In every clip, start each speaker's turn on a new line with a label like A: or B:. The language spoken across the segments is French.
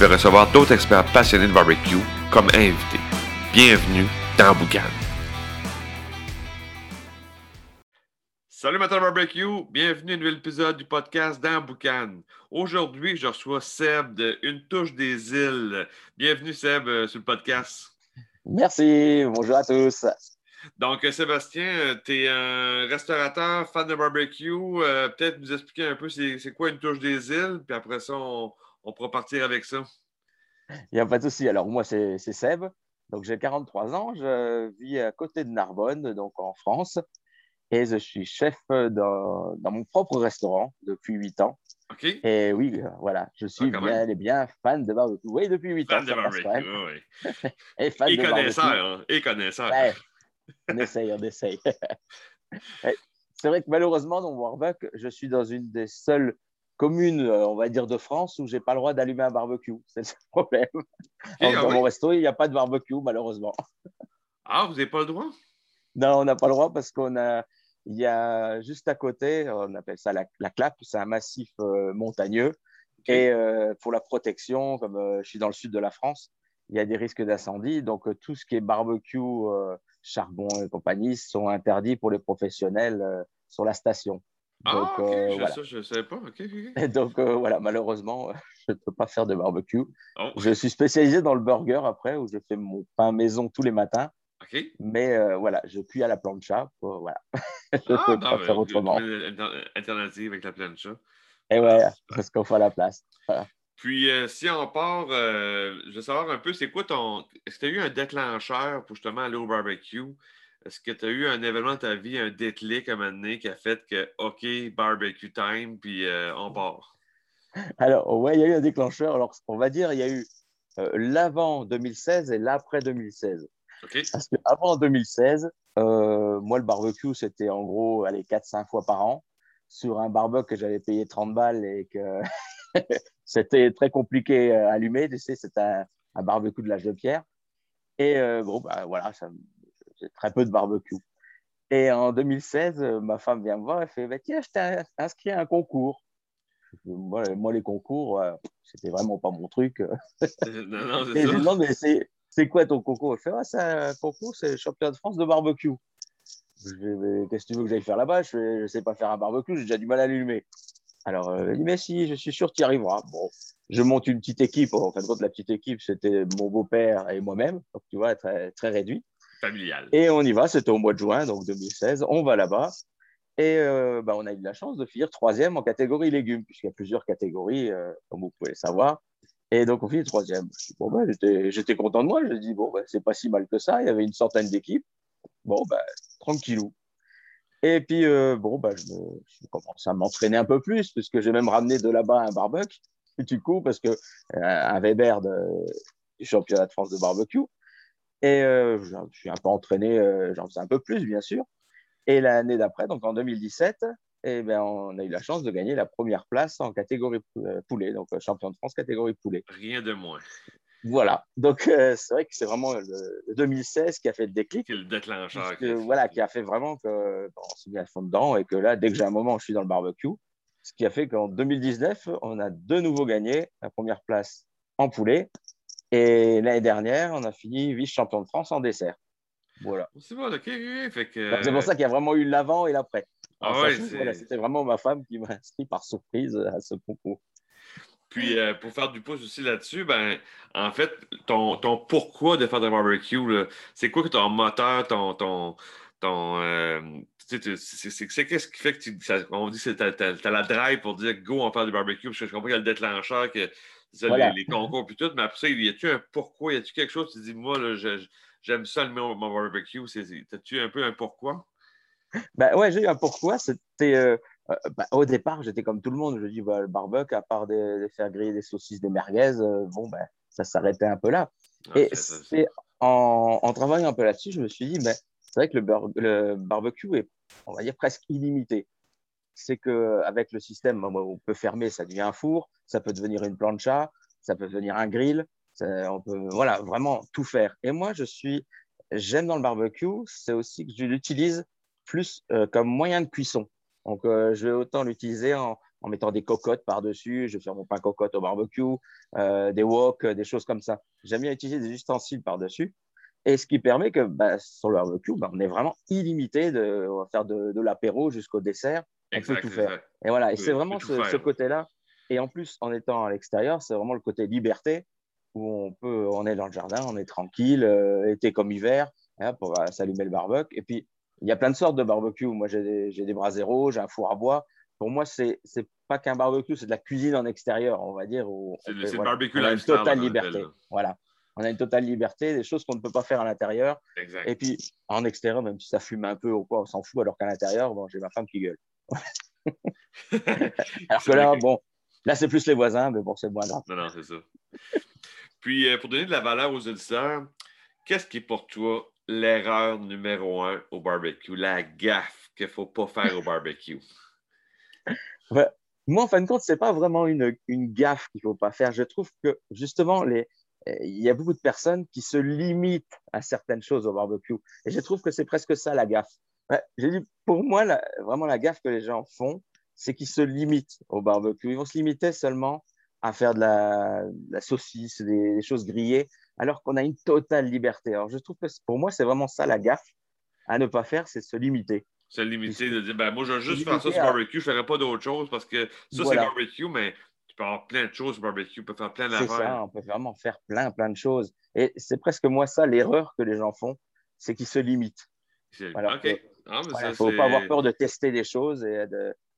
A: vais recevoir d'autres experts passionnés de barbecue comme invités. Bienvenue dans Boucan. Salut Matin Barbecue, bienvenue à un nouvel épisode du podcast dans Boucan. Aujourd'hui, je reçois Seb de Une touche des îles. Bienvenue Seb euh, sur le podcast.
B: Merci, bonjour à tous.
A: Donc, euh, Sébastien, tu es un restaurateur, fan de barbecue. Euh, Peut-être nous expliquer un peu c'est quoi une touche des îles, puis après ça, on, on pourra partir avec ça.
B: Il n'y a pas de souci. Alors, moi, c'est Seb. Donc, j'ai 43 ans. Je vis à côté de Narbonne, donc en France. Et je suis chef dans, dans mon propre restaurant depuis 8 ans.
A: OK?
B: Et oui, voilà, je suis
A: Ah,
B: bien et bien fan de barbecue. Oui, depuis 8
A: Fan
B: ans.
A: de barbecue, oui, oui.
B: Et fan
A: Et
B: de barbecue.
A: hein, et connaisseur.
B: Ouais, on essaye, on essaye. C'est vrai que malheureusement, dans Warbuck, je suis dans une des seules communes, euh, on va dire, de France où j'ai pas le droit d'allumer un barbecue. C'est le problème. Alors,
A: ah
B: dans
A: oui.
B: mon resto, il n'y a pas de barbecue, malheureusement.
A: Ah, vous n'avez pas le droit?
B: Non, on n'a pas le droit parce qu'on a, il y a juste à côté, on appelle ça la, la clappe, c'est un massif euh, montagneux. Et euh, pour la protection, comme euh, je suis dans le sud de la France, il y a des risques d'incendie. Donc, tout ce qui est barbecue, charbon et compagnie sont interdits pour les professionnels sur la station. Donc,
A: ah, OK,
B: euh,
A: je,
B: voilà.
A: ça, je ne savais pas.
B: Donc, euh, voilà, malheureusement, je ne peux pas faire de barbecue.
A: Oh,
B: Je suis spécialisé dans le burger après, où je fais mon pain maison tous les matins. Mais euh, voilà, je cuis à la plancha. euh, voilà. je ne
A: Ah,
B: peux
A: non,
B: pas faire autrement.
A: alternative avec la plancha.
B: Et ouais, parce qu'on fait la place.
A: Puis, euh, si on part, euh, je veux savoir un peu, c'est quoi ton. Est-ce que tu as eu un déclencheur pour justement aller au barbecue? Est-ce que tu as eu un événement dans ta vie, un déclic à un moment donné qui a fait que, OK, barbecue time, puis euh, on part?
B: Alors, ouais, il y a eu un déclencheur. Alors, on va dire, il y a eu euh, l'avant 2016 et l'après 2016.
A: OK?
B: Parce qu'avant 2016, euh, moi, le barbecue, c'était en gros, allez, 4-5 fois par an sur un barbecue que j'avais payé 30 balles et que c'était très compliqué à allumer. Tu sais, c'était un, un barbecue de l'âge de pierre. Et euh, bon, bah, voilà, ça très peu de barbecue. Et en 2016, euh, ma femme vient me voir et fait bah, Tiens, je t'ai inscrit à un concours. Moi, moi, les concours, euh, c'était vraiment pas mon truc.
A: non, non,
B: Et je demande, mais c'est, quoi ton concours? Je fais, ah, c'est un concours, c'est le championnat de France de barbecue. Qu'est-ce que tu veux que j'aille faire là-bas? Je je sais pas faire un barbecue, j'ai déjà du mal à l'allumer. Alors, euh, il dit, mais si, je suis sûr que tu y arriveras. Bon, je monte une petite équipe. En fin de compte, la petite équipe, c'était mon beau-père et moi-même. Donc, tu vois, très, très réduit. Et on y va, c'était au mois de juin, donc 2016. On va là-bas. Et euh, bah, on a eu la chance de finir troisième en catégorie légumes, puisqu'il y a plusieurs catégories, euh, comme vous pouvez le savoir. Et donc, on finit troisième. Bon, bah, j'étais, content de moi. Je dis, bon, bah, c'est pas si mal que ça. Il y avait une centaine d'équipes. Bon, bah, tranquillou. Et puis, euh, bon, bah, je, me- commence à m'entraîner un peu plus, puisque j'ai même ramené de là-bas un barbecue, du coup, parce que euh, un Weber du championnat de France de barbecue. Et euh, je je suis un peu entraîné, euh, j'en faisais un peu plus, bien sûr. Et l'année d'après, donc en 2017, eh ben, on a eu la chance de gagner la première place en catégorie euh, poulet, donc champion de France catégorie poulet.
A: Rien de moins.
B: Voilà, donc euh, c'est vrai que c'est vraiment le, le 2016 qui a fait le déclic,
A: Quel déclencheur.
B: parce que, voilà, qui a fait vraiment que bon, on s'est mis à fond dedans et que là, dès que j'ai un moment, je suis dans le barbecue. Ce qui a fait qu'en 2019, on a de nouveau gagné la première place en poulet. Et l'année dernière, on a fini vice-champion de France en dessert. Voilà.
A: C'est bon, OK, OK. Fait que,
B: Donc, C'est pour ça qu'il y a vraiment eu l'avant et l'après.
A: Ah ouais,
B: voilà, C'était vraiment ma femme qui m'a inscrit par surprise à ce concours.
A: Puis euh, pour faire du pouce aussi là-dessus, ben en fait, ton, ton pourquoi de faire de barbecue, c'est quoi que ton moteur, ton ton ton euh, tu sais, tu- c'est qu'est-ce qui fait que tu ça- on dit que t'as, t'as, t'as la drive pour dire go on fait du barbecue, parce que je comprends qu'il y a le déclencheur, que
B: Voilà.
A: les, les concours puis tout, mais après ça, y a-tu un pourquoi, y a-tu quelque chose, tu dis moi j'aime ça le mon, mon barbecue, t'as-tu un peu un pourquoi?
B: Ben ouais, j'ai eu un pourquoi. C'était euh, euh, ben, au départ, j'étais comme tout le monde. Je dis bah, le barbecue, à part de, de faire griller des saucisses, des merguez, euh, bon ben ça s'arrêtait un peu là. et c'est en, travaillant un peu là-dessus, je me suis dit, ben, c'est vrai que le, barbecue est, on va dire, presque illimité. C'est qu'avec le système, on peut fermer, ça devient un four, ça peut devenir une plancha, ça peut devenir un grill, on peut voilà, vraiment tout faire. Et moi, je suis, j'aime dans le barbecue, c'est aussi que je l'utilise plus euh, comme moyen de cuisson. Donc, euh, je vais autant l'utiliser en, mettant des cocottes par-dessus. Je vais faire mon pain cocotte au barbecue, euh, des wok, des choses comme ça. J'aime bien utiliser des ustensiles par-dessus. Et ce qui permet que bah, sur le barbecue, bah, on est vraiment illimité. De, on va faire de, l'apéro jusqu'au dessert. On peut tout faire. Et voilà, et c'est vraiment ce, côté-là. Et en plus, en étant à l'extérieur, c'est vraiment le côté liberté où on peut, on est dans le jardin, on est tranquille, été comme hiver, hein, pour s'allumer le barbecue. Et puis, il y a plein de sortes de barbecue. Moi, j'ai des, des zéro, j'ai un four à bois. Pour moi, c'est n'est pas qu'un barbecue, c'est de la cuisine en extérieur, on va dire.
A: C'est le barbecue
B: a une totale liberté. Voilà. On a une totale liberté, des choses qu'on ne peut pas faire à l'intérieur. Et puis, en extérieur, même si ça fume un peu ou quoi, on s'en fout, alors qu'à l'intérieur, bon, j'ai ma femme qui gueule. alors que là, bon, là, c'est plus les voisins, mais bon, c'est moins grave.
A: Non, non, c'est ça. Puis, euh, pour donner de la valeur aux auditeurs, qu'est-ce qui est pour toi l'erreur numéro un au barbecue, la gaffe qu'il ne faut pas faire au barbecue?
B: moi, en fin de compte, ce n'est pas vraiment une, une gaffe qu'il ne faut pas faire. Je trouve que justement, les, il y a beaucoup de personnes qui se limitent à certaines choses au barbecue. Et je trouve que c'est presque ça la gaffe. J'ai dit, pour moi, vraiment la gaffe que les gens font, c'est qu'ils se limitent au barbecue. Ils vont se limiter seulement à faire de la, saucisse, des, choses grillées, alors qu'on a une totale liberté. Alors, je trouve que pour moi, c'est vraiment ça la gaffe à ne pas faire, c'est se limiter.
A: Se limiter, de dire, ben, moi, je vais juste faire ça sur barbecue, je ne ferai pas d'autre chose parce que ça, c'est barbecue, mais peux avoir plein de choses sur barbecue, tu peux faire plein d'affaires.
B: C'est ça, on peut vraiment faire plein, plein de choses. Et c'est presque moi ça, l'erreur que les gens font, c'est qu'ils se limitent. Ah, il ne faut pas avoir peur de tester des choses et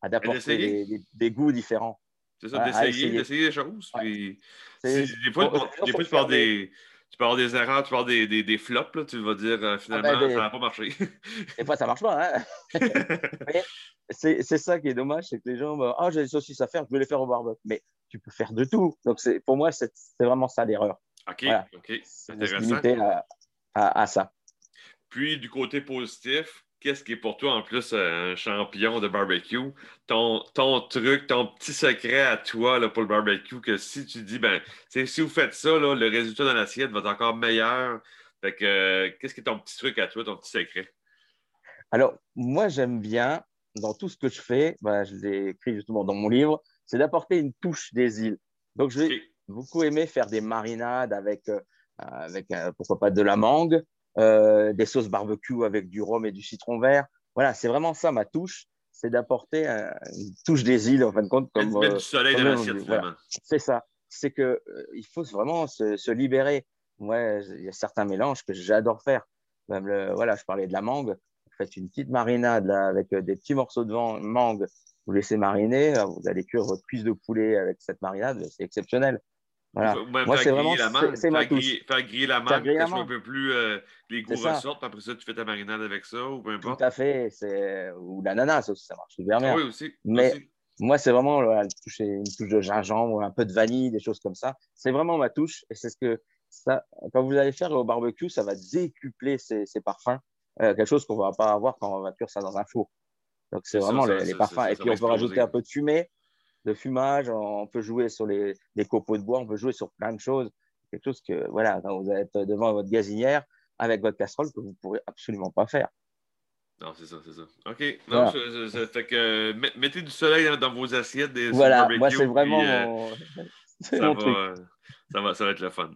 B: d'apporter des, des, goûts différents.
A: C'est ça, d'essayer, d'essayer des choses. Puis, des fois, des fois tu parles des, tu parles des erreurs, tu parles des, des, des flops, là, tu vas dire euh, finalement, ah ben, ça n'a pas marché.
B: des fois, ça ne marche pas. Hein? c'est ça qui est dommage, c'est que les gens, ah, j'ai des saucisses à faire, je vais les faire au barbecue. Mais tu peux faire de tout. Donc, pour moi, c'est vraiment ça l'erreur.
A: OK, OK. C'est intéressant.
B: À, à, à, ça.
A: Puis, du côté positif, qu'est-ce qui est pour toi en plus un champion de barbecue? Ton, ton truc, ton petit secret à toi là, pour le barbecue, que si tu dis, ben, si vous faites ça, là, le résultat dans l'assiette va être encore meilleur. Fait que, euh, qu'est-ce qui est ton petit truc à toi, ton petit secret?
B: Alors, moi, j'aime bien, dans tout ce que je fais, ben, je l'ai écrit justement dans mon livre, c'est d'apporter une touche des îles. Donc, je vais beaucoup aimer faire des marinades avec, euh, avec euh, pourquoi pas, de la mangue, euh, des sauces barbecue avec du rhum et du citron vert. Voilà, c'est vraiment ça ma touche, c'est d'apporter une touche des îles en fin de compte.
A: Comme, mettre du soleil dans l'assiette,
B: C'est ça. C'est que euh, il faut vraiment se, libérer. Ouais, il y a certains mélanges que j'adore faire. Même le, voilà, je parlais de la mangue. Vous faites une petite marinade là, avec euh, des petits morceaux de mangue. Vous laissez mariner. Vous allez cuire votre cuisse de poulet avec cette marinade. C'est exceptionnel. Voilà. Moi, c'est vraiment c'est ma touche.
A: Faire griller la mangue, que soit un peu plus euh, les goûts ressortent, après ça, tu fais ta marinade avec ça ou peu importe.
B: Tout à fait. Ou l'ananas aussi, ça marche super bien.
A: Ah oui, aussi.
B: Mais moi, c'est vraiment une touche de gingembre, un peu de vanille, des choses comme ça. C'est vraiment ma touche. Et c'est ce que ça, quand vous allez faire au barbecue, ça va décupler ces, ces parfums. Euh, quelque chose qu'on ne va pas avoir quand on va cuire ça dans un four. Donc, c'est vraiment les, parfums. et puis, on peut rajouter un peu de fumée de fumage, on peut jouer sur les, copeaux de bois, on peut jouer sur plein de choses. Quelque chose que, voilà, quand vous êtes devant votre gazinière avec votre casserole, que vous ne pourrez absolument pas faire.
A: Non, c'est ça, c'est ça. OK. Non, ça, fait que mettez du soleil dans, vos assiettes. Des,
B: voilà, moi, c'est vraiment euh,
A: ça, va, ça, va, ça va être le fun.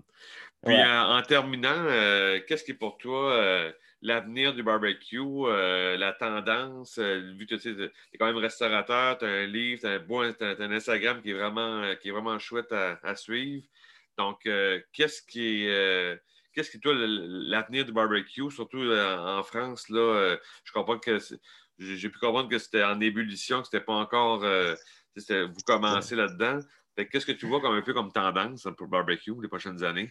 A: Puis, en, terminant, euh, qu'est-ce qui est pour toi euh, l'avenir du barbecue, euh, la tendance, euh, vu que tu es quand même restaurateur, tu as un livre, tu as, un Instagram qui est vraiment, euh, qui est vraiment chouette à, suivre. Donc, qu'est-ce qui est. Qu'est-ce qui toi, l'avenir du barbecue, surtout en France, là, je comprends que j'ai pu comprendre que c'était en ébullition, que c'était pas encore. vous commencez là-dedans. Qu'est-ce que tu vois comme un peu comme tendance pour le barbecue les prochaines années?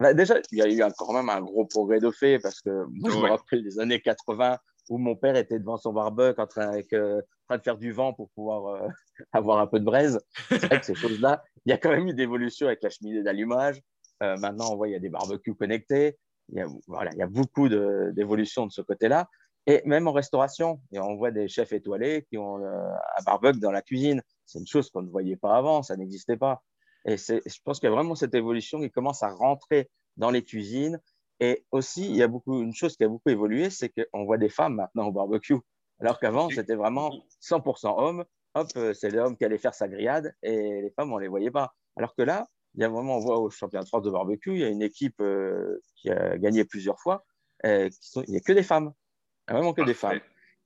B: Bah, déjà, il y a eu quand même un gros progrès de fait parce que moi, je me rappelle des années 80 où mon père était devant son barbecue en train, avec, euh, train de faire du vent pour pouvoir euh, avoir un peu de braise. C'est vrai que ces choses-là, il y a quand même eu d'évolution avec la cheminée d'allumage. Euh, maintenant, on voit il y a des barbecues connectés. Il y a, voilà, il y a beaucoup d'évolution de, ce côté-là. Et même en restauration, et on voit des chefs étoilés qui ont un barbecue dans la cuisine. C'est une chose qu'on ne voyait pas avant, ça n'existait pas. Et je pense qu'il y a vraiment cette évolution qui commence à rentrer dans les cuisines. Et aussi, il y a beaucoup, une chose qui a beaucoup évolué, c'est qu'on voit des femmes maintenant au barbecue. Alors qu'avant, c'était vraiment 100% hommes. Hop, euh, c'est l'homme qui allait faire sa grillade et les femmes, on ne les voyait pas. Alors que là, il y a vraiment, on voit au championnat de France de barbecue, il y a une équipe euh, qui a gagné plusieurs fois. il n'y a que des femmes. Vraiment que des femmes.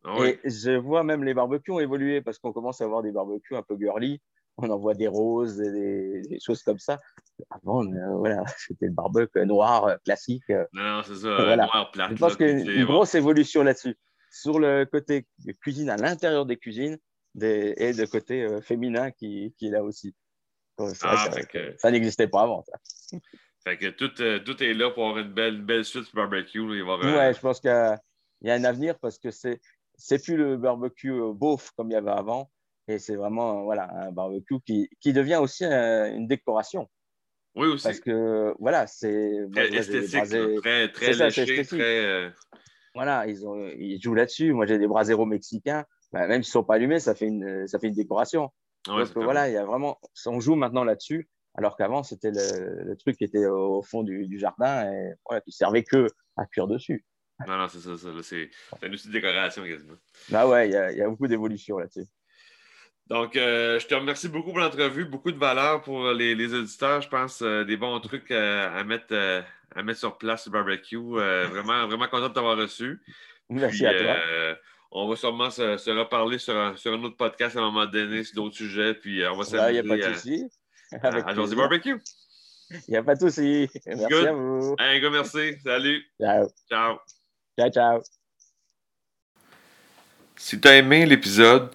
B: Ah et je vois même les barbecues ont évolué parce qu'on commence à avoir des barbecues un peu girly. On en voit des roses et des, choses comme ça. Avant, euh, voilà, c'était le barbecue noir euh, classique.
A: Non, c'est ça, noir plat.
B: Je pense qu'il y a une, grosse évolution là-dessus. Sur le côté cuisine, à l'intérieur des cuisines, des, et le côté féminin qui, qui est là aussi. Ah, ça, n'existait pas avant. Ça.
A: Fait que tout, euh, tout, est là pour avoir une belle, belle suite barbecue. Il
B: va Ouais, je pense qu'il y, a un avenir parce que c'est c'est plus le barbecue euh, beauf comme il y avait avant. Et c'est vraiment voilà, un barbecue qui, qui devient aussi une décoration.
A: Oui, aussi.
B: Parce que voilà, c'est.
A: Très esthétique, très, très léché, très. Euh,
B: voilà, ils, ont, ils jouent là-dessus. Moi, j'ai des braseros mexicains. Ben, même s'ils ne sont pas allumés, ça fait une, ça fait une décoration. Donc voilà, il y a vraiment, on joue maintenant là-dessus, alors qu'avant c'était le, truc qui était au fond du, jardin et voilà, qui servait que à cuire dessus.
A: Non, non, c'est ça, ça c'est une petite décoration quasiment.
B: Ah ouais, il y a, y a beaucoup d'évolution là-dessus.
A: Donc, euh, je te remercie beaucoup pour l'entrevue, beaucoup de valeur pour les, les auditeurs, je pense, euh, des bons trucs euh, à, mettre, à mettre sur place le barbecue. vraiment, vraiment content de t'avoir reçu.
B: Merci à toi
A: on va sûrement se, reparler sur un, sur un, autre podcast à un moment donné sur d'autres sujets. Puis on va
B: s'amuser. Il n'y a pas de souci.
A: À, à Barbecue.
B: Il n'y a pas de souci. Merci à vous.
A: Un gars, merci. Salut.
B: Ciao.
A: Ciao.
B: Ciao, ciao.
A: Si tu as aimé l'épisode,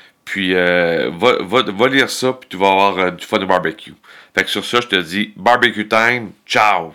A: Puis euh, va, va, lire ça, puis tu vas avoir euh, du fun au barbecue. Fait que sur ça, je te dis barbecue time. Ciao!